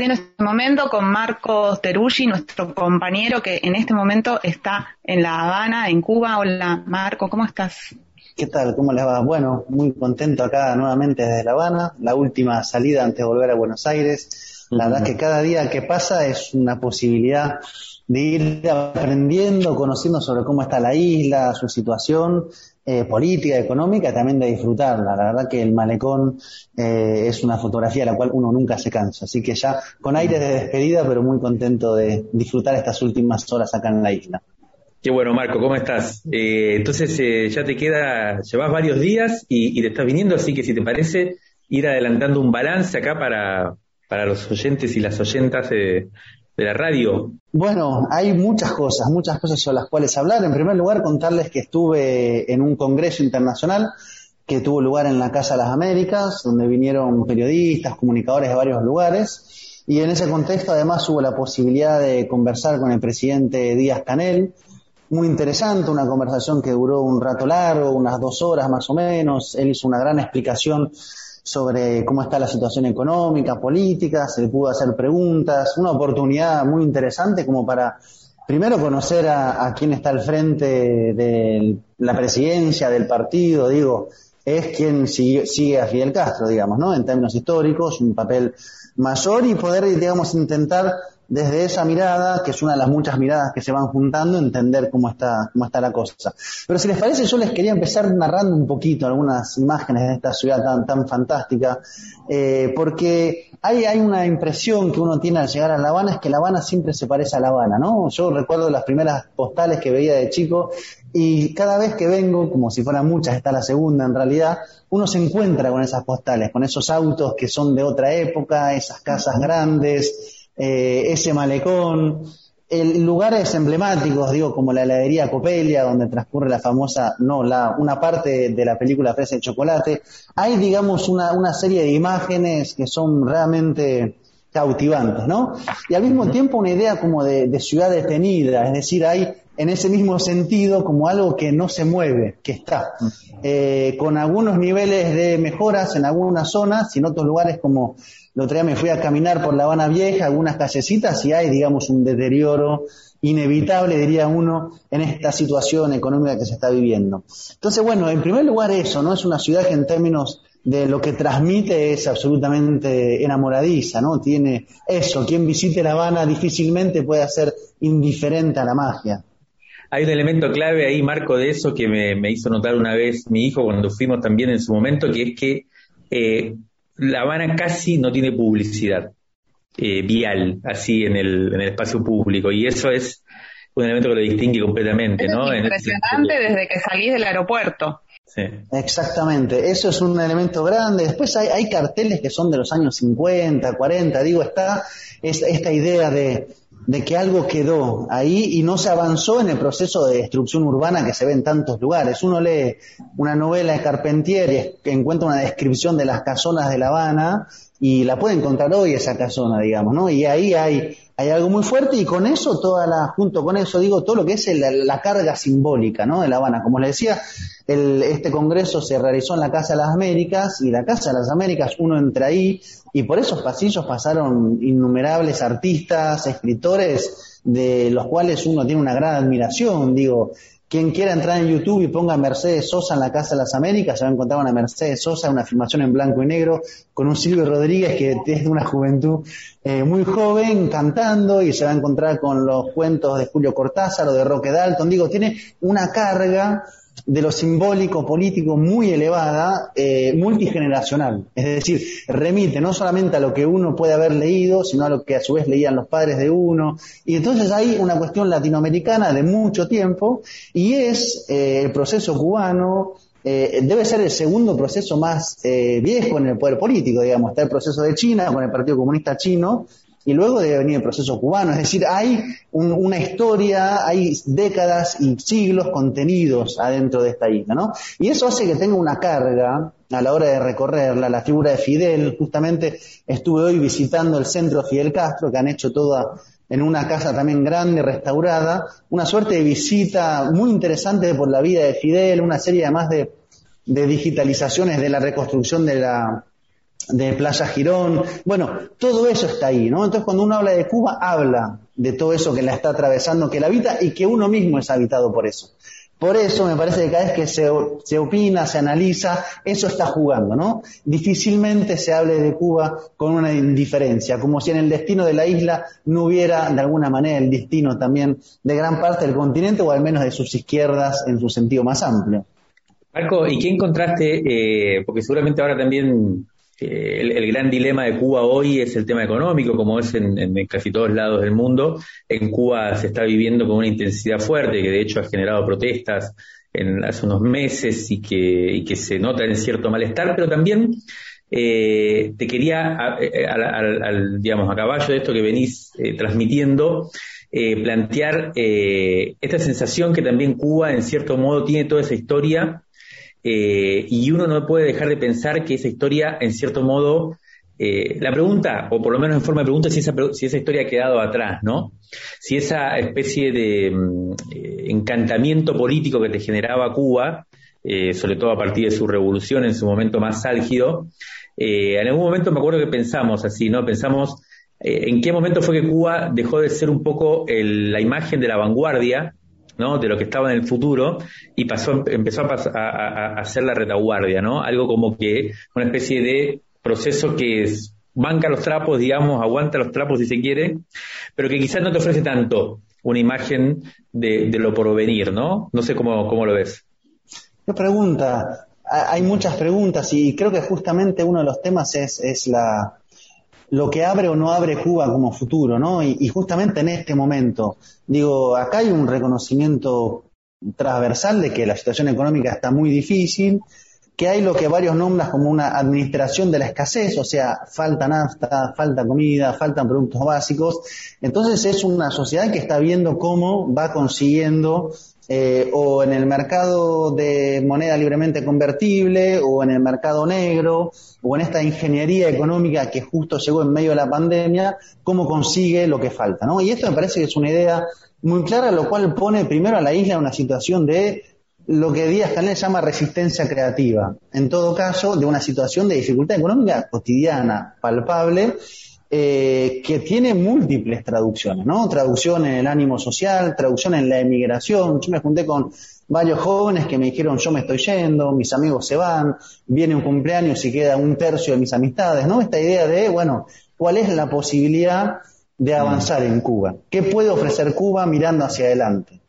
Compartiendo este momento con Marcos Teruggi, nuestro compañero que en este momento está en La Habana, en Cuba. Hola, Marco, ¿cómo estás? ¿Qué tal? ¿Cómo les va? Bueno, muy contento acá nuevamente desde La Habana, la última salida antes de volver a Buenos Aires. La verdad que cada día que pasa es una posibilidad de ir aprendiendo, conociendo sobre cómo está la isla, su situación eh, política, económica, también de disfrutarla. La verdad que el malecón eh, es una fotografía de la cual uno nunca se cansa. Así que ya con aire de despedida, pero muy contento de disfrutar estas últimas horas acá en la isla. Qué bueno, Marco, ¿cómo estás? Eh, entonces ya te queda, llevas varios días y, te estás viniendo, así que si te parece, ir adelantando un balance acá para, para los oyentes y las oyentas de, la radio? Bueno, hay muchas cosas, muchas cosas sobre las cuales hablar. En primer lugar, contarles que estuve en un congreso internacional que tuvo lugar en la Casa de las Américas, donde vinieron periodistas, comunicadores de varios lugares. Y en ese contexto, además, hubo la posibilidad de conversar con el presidente Díaz Canel. Muy interesante, una conversación que duró un rato largo, unas dos horas más o menos. Él hizo una gran explicación sobre cómo está la situación económica, política, se le pudo hacer preguntas, una oportunidad muy interesante como para primero conocer a, quién está al frente de la presidencia del partido, digo, es quien sigue, sigue, a Fidel Castro, digamos, ¿no? En términos históricos, un papel mayor y poder, digamos, intentar desde esa mirada, que es una de las muchas miradas que se van juntando, entender cómo está, cómo está la cosa. Pero si les parece, yo les quería empezar narrando un poquito algunas imágenes de esta ciudad tan, tan fantástica, eh, porque hay, hay una impresión que uno tiene al llegar a La Habana, es que La Habana siempre se parece a La Habana, ¿no? Yo recuerdo las primeras postales que veía de chico y cada vez que vengo, como si fueran muchas, está la segunda en realidad, uno se encuentra con esas postales, con esos autos que son de otra época, esas casas grandes, eh, ese malecón, el, lugares emblemáticos, digo, como la heladería Copelia, donde transcurre la famosa, no, la, una parte de la película Fresa de Chocolate. Hay, digamos, una, una serie de imágenes que son realmente cautivantes, ¿no? Y al mismo tiempo una idea como de, ciudad detenida, es decir, hay en ese mismo sentido como algo que no se mueve, que está, eh, con algunos niveles de mejoras en algunas zonas y en otros lugares como el otro me fui a caminar por La Habana Vieja, algunas callecitas, y hay, digamos, un deterioro inevitable, diría uno, en esta situación económica que se está viviendo. Entonces, bueno, en primer lugar eso, ¿no? Es una ciudad que en términos de lo que transmite es absolutamente enamoradiza, ¿no? Tiene eso, quien visite La Habana difícilmente puede ser indiferente a la magia. Hay un elemento clave ahí, Marco, de eso que me, hizo notar una vez mi hijo cuando fuimos también en su momento, que es que eh, la Habana casi no tiene publicidad eh, vial, así en el, en el espacio público, y eso es un elemento que lo distingue completamente, ¿no? Es impresionante desde que salís del aeropuerto. Sí. Exactamente, eso es un elemento grande. Después hay, hay, carteles que son de los años 50, 40, digo, está esta idea de de que algo quedó ahí y no se avanzó en el proceso de destrucción urbana que se ve en tantos lugares. Uno lee una novela de Carpentier y encuentra una descripción de las casonas de La Habana y la puede encontrar hoy esa casona, digamos, ¿no? Y ahí hay, hay algo muy fuerte y con eso, toda la, junto con eso digo, todo lo que es la carga simbólica, ¿no? De La Habana. Como le decía, este congreso se realizó en la Casa de las Américas y la Casa de las Américas, uno entra ahí y por esos pasillos pasaron innumerables artistas, escritores, de los cuales uno tiene una gran admiración. Digo, quien quiera entrar en YouTube y ponga Mercedes Sosa en la Casa de las Américas, se va a encontrar una Mercedes Sosa, una filmación en blanco y negro, con un Silvio Rodríguez que es de una juventud eh, muy joven cantando y se va a encontrar con los cuentos de Julio Cortázar o de Roque Dalton. Digo, tiene una carga de lo simbólico político muy elevada, eh, multigeneracional. Es decir, remite no solamente a lo que uno puede haber leído, sino a lo que a su vez leían los padres de uno. Y entonces hay una cuestión latinoamericana de mucho tiempo y es eh, el proceso cubano, eh, debe ser el segundo proceso más eh, viejo en el poder político, digamos. Está el proceso de China con el Partido Comunista Chino y luego debe venir el proceso cubano. Es decir, hay una historia, hay décadas y siglos contenidos adentro de esta isla, ¿no? Y eso hace que tenga una carga a la hora de recorrerla. La figura de Fidel, justamente estuve hoy visitando el centro Fidel Castro, que han hecho toda en una casa también grande, restaurada, una suerte de visita muy interesante por la vida de Fidel, una serie además de, de digitalizaciones de la reconstrucción de la de Playa Girón, bueno, todo eso está ahí, ¿no? Entonces cuando uno habla de Cuba, habla de todo eso que la está atravesando, que la habita y que uno mismo es habitado por eso. Por eso me parece que cada vez que se, se, opina, se analiza, eso está jugando, ¿no? Difícilmente se hable de Cuba con una indiferencia, como si en el destino de la isla no hubiera de alguna manera el destino también de gran parte del continente o al menos de sus izquierdas en su sentido más amplio. Marco, ¿y qué encontraste? Eh, porque seguramente ahora también eh, el, gran dilema de Cuba hoy es el tema económico, como es en, casi todos lados del mundo. En Cuba se está viviendo con una intensidad fuerte, que de hecho ha generado protestas en, hace unos meses y que, se nota en cierto malestar, pero también eh, te quería, al, digamos, a caballo de esto que venís eh, transmitiendo, plantear esta sensación que también Cuba, en cierto modo, tiene toda esa historia eh, y uno no puede dejar de pensar que esa historia, en cierto modo, eh, la pregunta, o por lo menos en forma de pregunta, si esa, si esa historia ha quedado atrás, ¿no? Si esa especie de mm, eh, encantamiento político que te generaba Cuba, sobre todo a partir de su revolución en su momento más álgido, en algún momento me acuerdo que pensamos así, ¿no? Pensamos en qué momento fue que Cuba dejó de ser un poco la imagen de la vanguardia de lo que estaba en el futuro y empezó a, hacer la retaguardia, ¿no? Algo como que una especie de proceso que es, banca los trapos, digamos, aguanta los trapos si se quiere, pero que quizás no te ofrece tanto una imagen de, lo por venir, ¿no? No sé cómo, lo ves. ¿Qué pregunta? Hay muchas preguntas y creo que justamente uno de los temas es la, lo que abre o no abre Cuba como futuro, ¿no? Y, justamente en este momento, digo, acá hay un reconocimiento transversal de que la situación económica está muy difícil, que hay lo que varios nombran como una administración de la escasez, o sea, falta nafta, falta comida, faltan productos básicos. Entonces es una sociedad que está viendo cómo va consiguiendo eh, o en el mercado de moneda libremente convertible, o en el mercado negro, o en esta ingeniería económica que justo llegó en medio de la pandemia, cómo consigue lo que falta. ¿no? Y esto me parece que es una idea muy clara, lo cual pone primero a la isla en una situación de lo que Díaz Canel llama resistencia creativa. En todo caso, de una situación de dificultad económica cotidiana, palpable, eh, que tiene múltiples traducciones, ¿no? Traducción en el ánimo social, traducción en la emigración. Yo me junté con varios jóvenes que me dijeron yo me estoy yendo, mis amigos se van, viene un cumpleaños y queda un tercio de mis amistades, ¿no? Esta idea de, bueno, ¿cuál es la posibilidad de avanzar en Cuba? ¿Qué puede ofrecer Cuba mirando hacia adelante?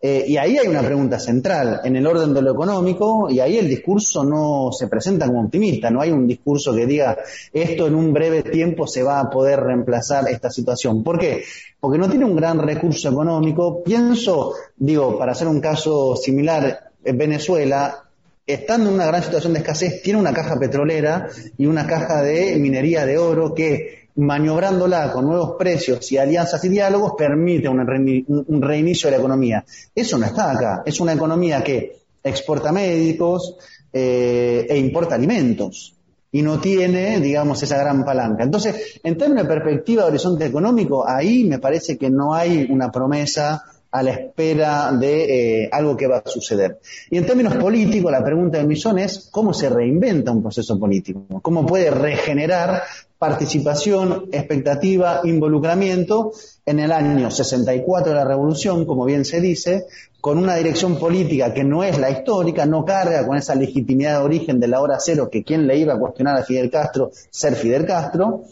Eh, y ahí hay una pregunta central en el orden de lo económico y ahí el discurso no se presenta como optimista, no hay un discurso que diga esto en un breve tiempo se va a poder reemplazar esta situación. ¿Por qué? Porque no tiene un gran recurso económico. Pienso, digo, para hacer un caso similar, en Venezuela, estando en una gran situación de escasez, tiene una caja petrolera y una caja de minería de oro que maniobrándola con nuevos precios y alianzas y diálogos, permite un, reinicio de la economía. Eso no está acá. Es una economía que exporta médicos eh, e importa alimentos y no tiene, digamos, esa gran palanca. Entonces, en términos de perspectiva de horizonte económico, ahí me parece que no hay una promesa a la espera de eh, algo que va a suceder. Y en términos políticos, la pregunta de Millón es cómo se reinventa un proceso político, cómo puede regenerar participación, expectativa, involucramiento en el año 64 de la Revolución, como bien se dice, con una dirección política que no es la histórica, no carga con esa legitimidad de origen de la hora cero que quien le iba a cuestionar a Fidel Castro ser Fidel Castro,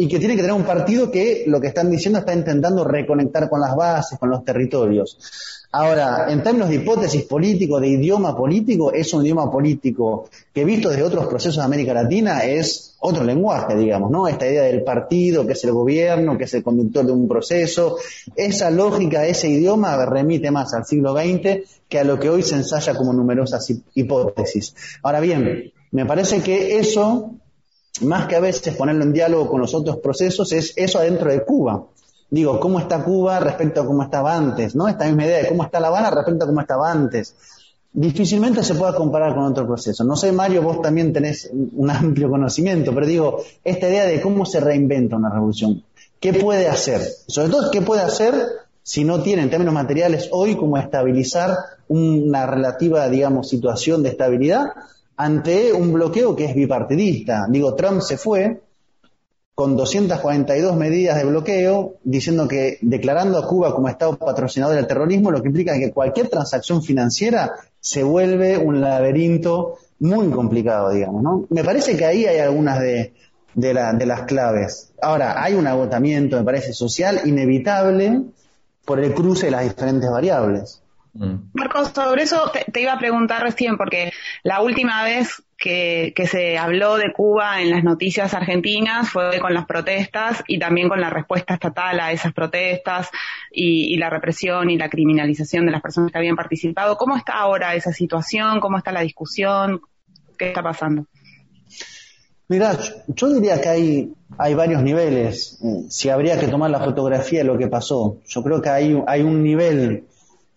y que tiene que tener un partido que lo que están diciendo está intentando reconectar con las bases, con los territorios. Ahora, en términos de hipótesis político, de idioma político, es un idioma político que visto desde otros procesos de América Latina es otro lenguaje, digamos, ¿no? Esta idea del partido, que es el gobierno, que es el conductor de un proceso, esa lógica, ese idioma remite más al siglo XX que a lo que hoy se ensaya como numerosas hipótesis. Ahora bien, me parece que eso, más que a veces ponerlo en diálogo con los otros procesos, es eso adentro de Cuba digo, ¿cómo está Cuba respecto a cómo estaba antes? ¿No? Esta misma idea de cómo está La Habana respecto a cómo estaba antes. Difícilmente se pueda comparar con otro proceso. No sé, Mario, vos también tenés un amplio conocimiento, pero digo, esta idea de cómo se reinventa una revolución. ¿Qué puede hacer? Sobre todo, ¿qué puede hacer si no tiene en términos materiales hoy como estabilizar una relativa, digamos, situación de estabilidad ante un bloqueo que es bipartidista? Digo, Trump se fue, con 242 medidas de bloqueo, diciendo que declarando a Cuba como Estado patrocinador del terrorismo, lo que implica que cualquier transacción financiera se vuelve un laberinto muy complicado, digamos, ¿no? Me parece que ahí hay algunas de, de, de las claves. Ahora, hay un agotamiento, me parece, social inevitable por el cruce de las diferentes variables. Mm. Marcos, sobre eso te, iba a preguntar recién, porque la última vez que, se habló de Cuba en las noticias argentinas fue con las protestas y también con la respuesta estatal a esas protestas y, la represión y la criminalización de las personas que habían participado. ¿Cómo está ahora esa situación? ¿Cómo está la discusión? ¿Qué está pasando? Mira, yo diría que hay, hay varios niveles. Si habría que tomar la fotografía de lo que pasó, yo creo que hay, hay un nivel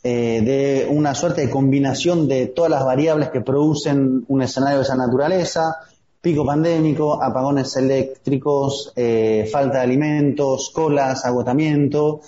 eh, de una suerte de combinación de todas las variables que producen un escenario de esa naturaleza, pico pandémico, apagones eléctricos, eh, falta de alimentos, colas, agotamiento,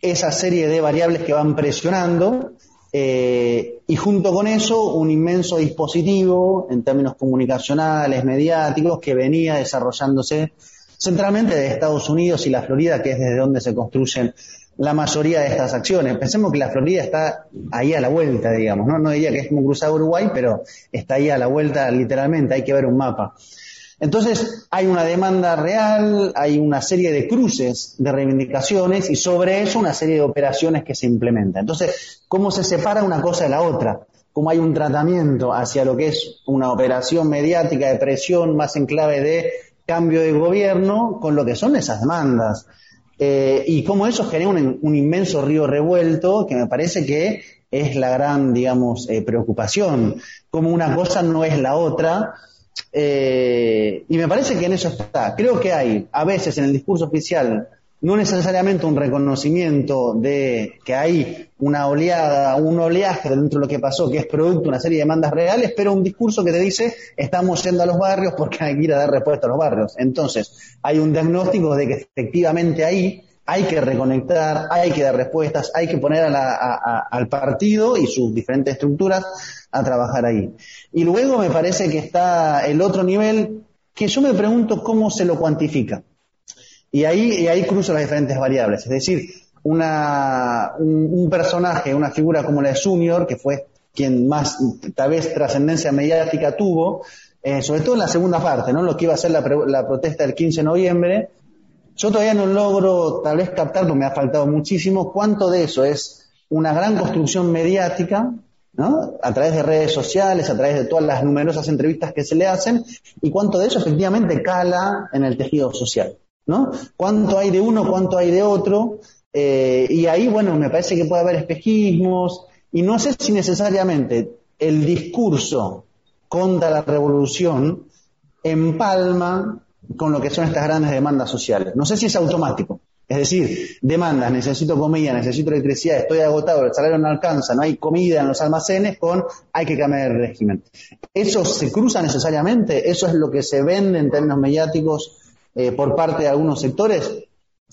esa serie de variables que van presionando eh, y junto con eso un inmenso dispositivo en términos comunicacionales, mediáticos, que venía desarrollándose centralmente de Estados Unidos y la Florida, que es desde donde se construyen la mayoría de estas acciones. Pensemos que la Florida está ahí a la vuelta, digamos, ¿no? No diría que es como cruzar Uruguay, pero está ahí a la vuelta literalmente, hay que ver un mapa. Entonces, hay una demanda real, hay una serie de cruces de reivindicaciones y sobre eso una serie de operaciones que se implementan. Entonces, ¿cómo se separa una cosa de la otra? ¿Cómo hay un tratamiento hacia lo que es una operación mediática de presión más en clave de cambio de gobierno con lo que son esas demandas? Eh, y cómo eso genera un, inmenso río revuelto que me parece que es la gran, digamos, eh, preocupación, como una cosa no es la otra. Eh, y me parece que en eso está. Creo que hay, a veces en el discurso oficial, no necesariamente un reconocimiento de que hay una oleada, un oleaje dentro de lo que pasó, que es producto de una serie de demandas reales, pero un discurso que te dice estamos yendo a los barrios porque hay que ir a dar respuesta a los barrios. Entonces, hay un diagnóstico de que efectivamente ahí hay que reconectar, hay que dar respuestas, hay que poner al partido y sus diferentes estructuras a trabajar ahí. Y luego me parece que está el otro nivel que yo me pregunto cómo se lo cuantifica. Y ahí, y ahí cruzo las diferentes variables. Es decir, una, un, personaje, una figura como la de Junior, que fue quien más, tal vez, trascendencia mediática tuvo, eh, sobre todo en la segunda parte, ¿no? Lo que iba a ser la, la protesta del 15 de noviembre. Yo todavía no logro, tal vez, captar, porque me ha faltado muchísimo, cuánto de eso es una gran construcción mediática, ¿no? A través de redes sociales, a través de todas las numerosas entrevistas que se le hacen, y cuánto de eso efectivamente cala en el tejido social. ¿No? ¿Cuánto hay de uno, cuánto hay de otro? Eh, y ahí, bueno, me parece que puede haber espejismos, y no sé si necesariamente el discurso contra la revolución empalma con lo que son estas grandes demandas sociales. No sé si es automático. Es decir, demandas, necesito comida, necesito electricidad, estoy agotado, el salario no alcanza, no hay comida en los almacenes, con hay que cambiar el régimen. ¿Eso se cruza necesariamente? ¿Eso es lo que se vende en términos mediáticos eh, por parte de algunos sectores?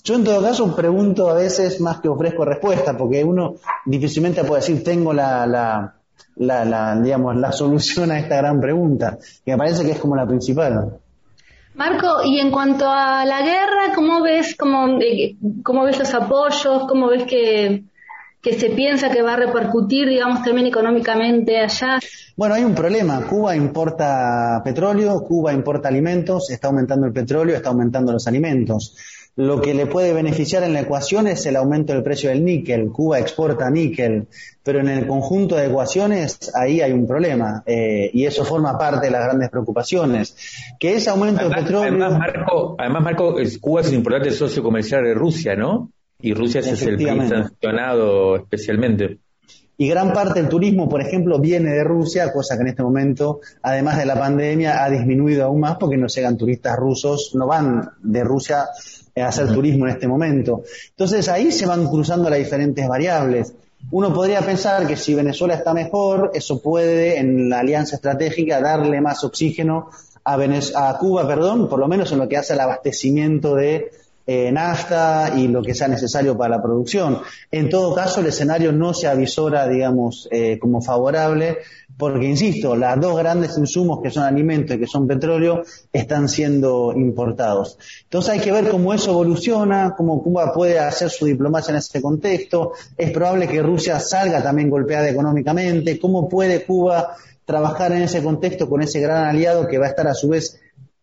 Yo en todo caso pregunto a veces más que ofrezco respuesta, porque uno difícilmente puede decir tengo la, la, la, digamos, la solución a esta gran pregunta, que me parece que es como la principal. Marco, y en cuanto a la guerra, ¿cómo ves, cómo, eh, cómo ves los apoyos? ¿Cómo ves que, que se piensa que va a repercutir, digamos, también económicamente allá? Bueno, hay un problema. Cuba importa petróleo, Cuba importa alimentos, está aumentando el petróleo, está aumentando los alimentos. Lo que le puede beneficiar en la ecuación es el aumento del precio del níquel. Cuba exporta níquel, pero en el conjunto de ecuaciones ahí hay un problema eh, y eso forma parte de las grandes preocupaciones. Que ese aumento del petróleo. Además, Marco, además, Marco Cuba es un importante socio comercial de Rusia, ¿no? Y Rusia es el país sancionado especialmente. Y gran parte del turismo, por ejemplo, viene de Rusia, cosa que en este momento, además de la pandemia, ha disminuido aún más porque no llegan turistas rusos, no van de Rusia hacer turismo en este momento. Entonces ahí se van cruzando las diferentes variables. Uno podría pensar que si Venezuela está mejor, eso puede en la alianza estratégica darle más oxígeno a, a Cuba, perdón, por lo menos en lo que hace al abastecimiento de eh, nafta y lo que sea necesario para la producción. En todo caso, el escenario no se avisora, digamos, eh, como favorable, porque, insisto, las dos grandes insumos que son alimentos y que son petróleo están siendo importados. Entonces hay que ver cómo eso evoluciona, cómo Cuba puede hacer su diplomacia en ese contexto. Es probable que Rusia salga también golpeada económicamente. ¿Cómo puede Cuba trabajar en ese contexto con ese gran aliado que va a estar a su vez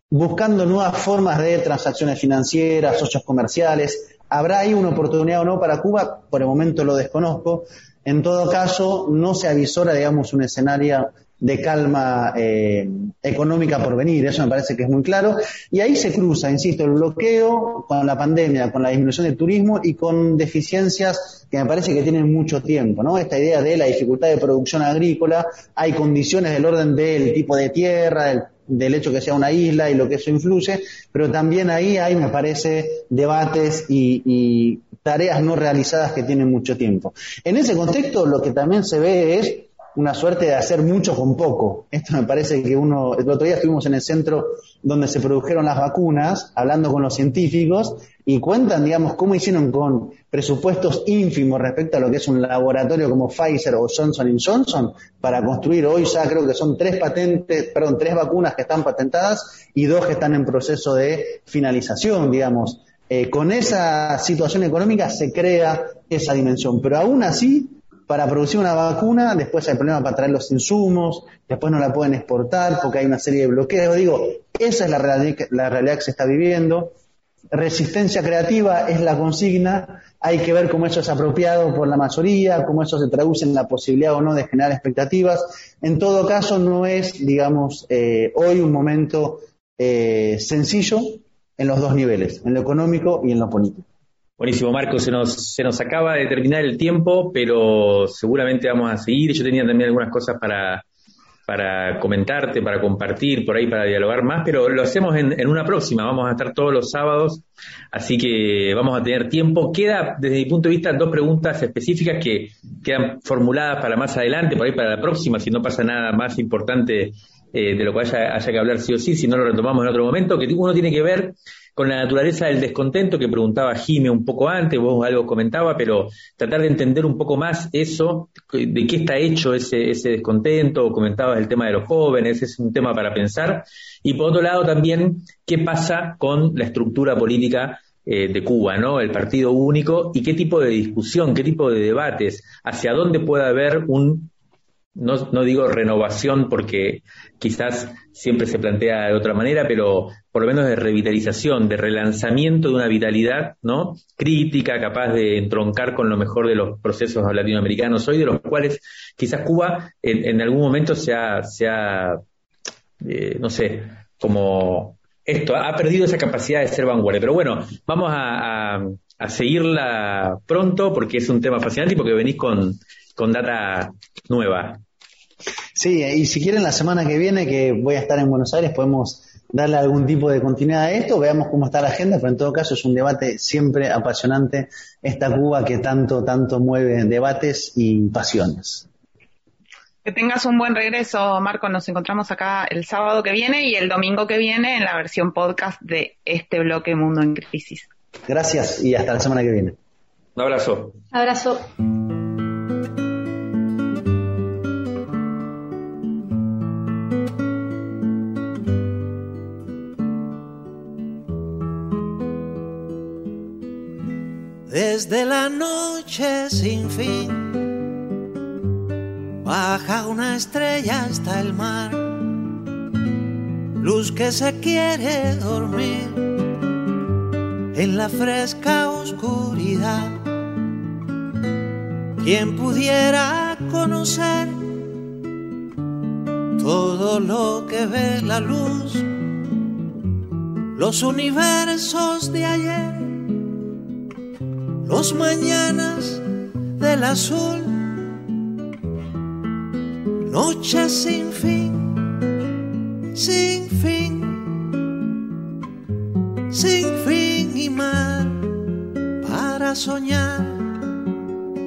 buscando nuevas formas de transacciones financieras, socios comerciales. ¿Habrá ahí una oportunidad o no para Cuba? Por el momento lo desconozco. En todo caso, no se avisora, digamos, un escenario de calma eh, económica por venir, eso me parece que es muy claro. Y ahí se cruza, insisto, el bloqueo con la pandemia, con la disminución del turismo y con deficiencias que me parece que tienen mucho tiempo, ¿no? Esta idea de la dificultad de producción agrícola, hay condiciones del orden del tipo de tierra, del del hecho que sea una isla y lo que eso influye, pero también ahí hay, me parece, debates y, tareas no realizadas que tienen mucho tiempo. En ese contexto, lo que también se ve es una suerte de hacer mucho con poco. Esto me parece que uno, el otro día estuvimos en el centro donde se produjeron las vacunas, hablando con los científicos, y cuentan, digamos, cómo hicieron con presupuestos ínfimos respecto a lo que es un laboratorio como Pfizer o Johnson Johnson para construir hoy ya creo que son tres patentes, perdón, tres vacunas que están patentadas y dos que están en proceso de finalización, digamos. Eh, con esa situación económica se crea esa dimensión, pero aún así para producir una vacuna, después hay problemas para traer los insumos, después no la pueden exportar porque hay una serie de bloqueos. Digo, esa es la realidad que se está viviendo resistencia creativa es la consigna, hay que ver cómo eso es apropiado por la mayoría, cómo eso se traduce en la posibilidad o no de generar expectativas. En todo caso, no es, digamos, eh, hoy un momento eh, sencillo en los dos niveles, en lo económico y en lo político. Buenísimo, Marco, se nos, se nos acaba de terminar el tiempo, pero seguramente vamos a seguir. Yo tenía también algunas cosas para, para comentarte, para compartir, por ahí para dialogar más, pero lo hacemos en, una próxima, vamos a estar todos los sábados, así que vamos a tener tiempo. Queda, desde mi punto de vista, dos preguntas específicas que quedan formuladas para más adelante, por ahí para la próxima, si no pasa nada más importante eh, de lo que haya, haya que hablar sí o sí, si no lo retomamos en otro momento, que uno tiene que ver con la naturaleza del descontento que preguntaba Jime un poco antes, vos algo comentaba, pero tratar de entender un poco más eso, de qué está hecho ese, descontento, comentabas el tema de los jóvenes, es un tema para pensar, y por otro lado también qué pasa con la estructura política eh, de Cuba, ¿no? El partido único y qué tipo de discusión, qué tipo de debates, hacia dónde puede haber un no, no, digo renovación porque quizás siempre se plantea de otra manera, pero por lo menos de revitalización, de relanzamiento de una vitalidad, ¿no? Crítica, capaz de entroncar con lo mejor de los procesos latinoamericanos hoy, de los cuales quizás Cuba en, algún momento se ha, se eh, no sé, como esto, ha perdido esa capacidad de ser vanguardia. Pero bueno, vamos a, a, seguirla pronto porque es un tema fascinante y porque venís con, con data nueva. Sí, y si quieren la semana que viene, que voy a estar en Buenos Aires, podemos darle algún tipo de continuidad a esto, veamos cómo está la agenda, pero en todo caso es un debate siempre apasionante, esta Cuba que tanto, tanto mueve debates y pasiones. Que tengas un buen regreso, Marco. Nos encontramos acá el sábado que viene y el domingo que viene en la versión podcast de este bloque Mundo en Crisis. Gracias y hasta la semana que viene. Un abrazo. Abrazo. Desde la noche sin fin baja una estrella hasta el mar, luz que se quiere dormir en la fresca oscuridad. Quien pudiera conocer todo lo que ve la luz, los universos de ayer, los mañanas del azul, noches sin fin, sin fin, sin fin y mar para soñar,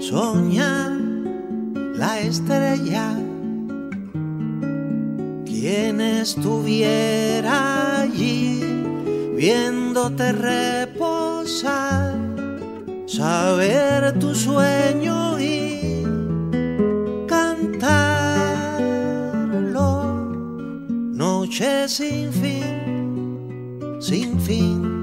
soñar la estrella. Quien estuviera allí viéndote reposar, saber tu sueño y cantarlo, noche sin fin, sin fin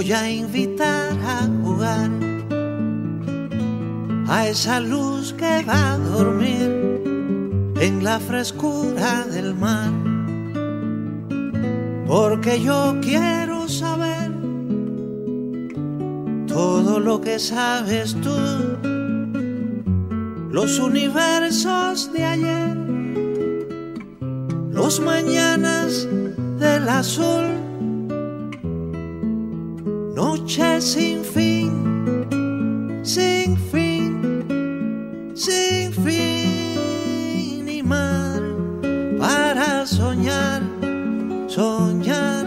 voy a invitar a jugar a esa luz que va a dormir en la frescura del mar. Porque yo quiero saber todo lo que sabes tú, los universos de ayer, los mañanas del azul noche sin fin, sin fin, sin fin y mar para soñar, soñar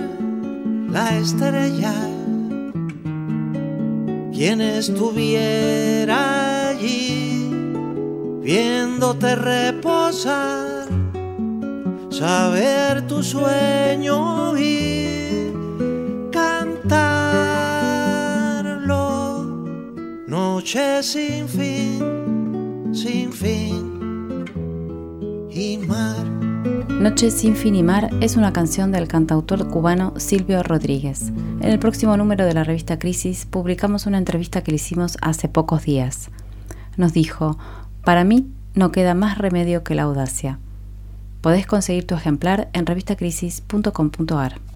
la estrella. Quien estuviera allí viéndote reposar, saber tu sueño y Noche sin fin, sin fin y mar. Noche sin fin y mar es una canción del cantautor cubano Silvio Rodríguez. En el próximo número de la revista Crisis publicamos una entrevista que le hicimos hace pocos días. Nos dijo, para mí no queda más remedio que la audacia. Podés conseguir tu ejemplar en revistacrisis.com.ar.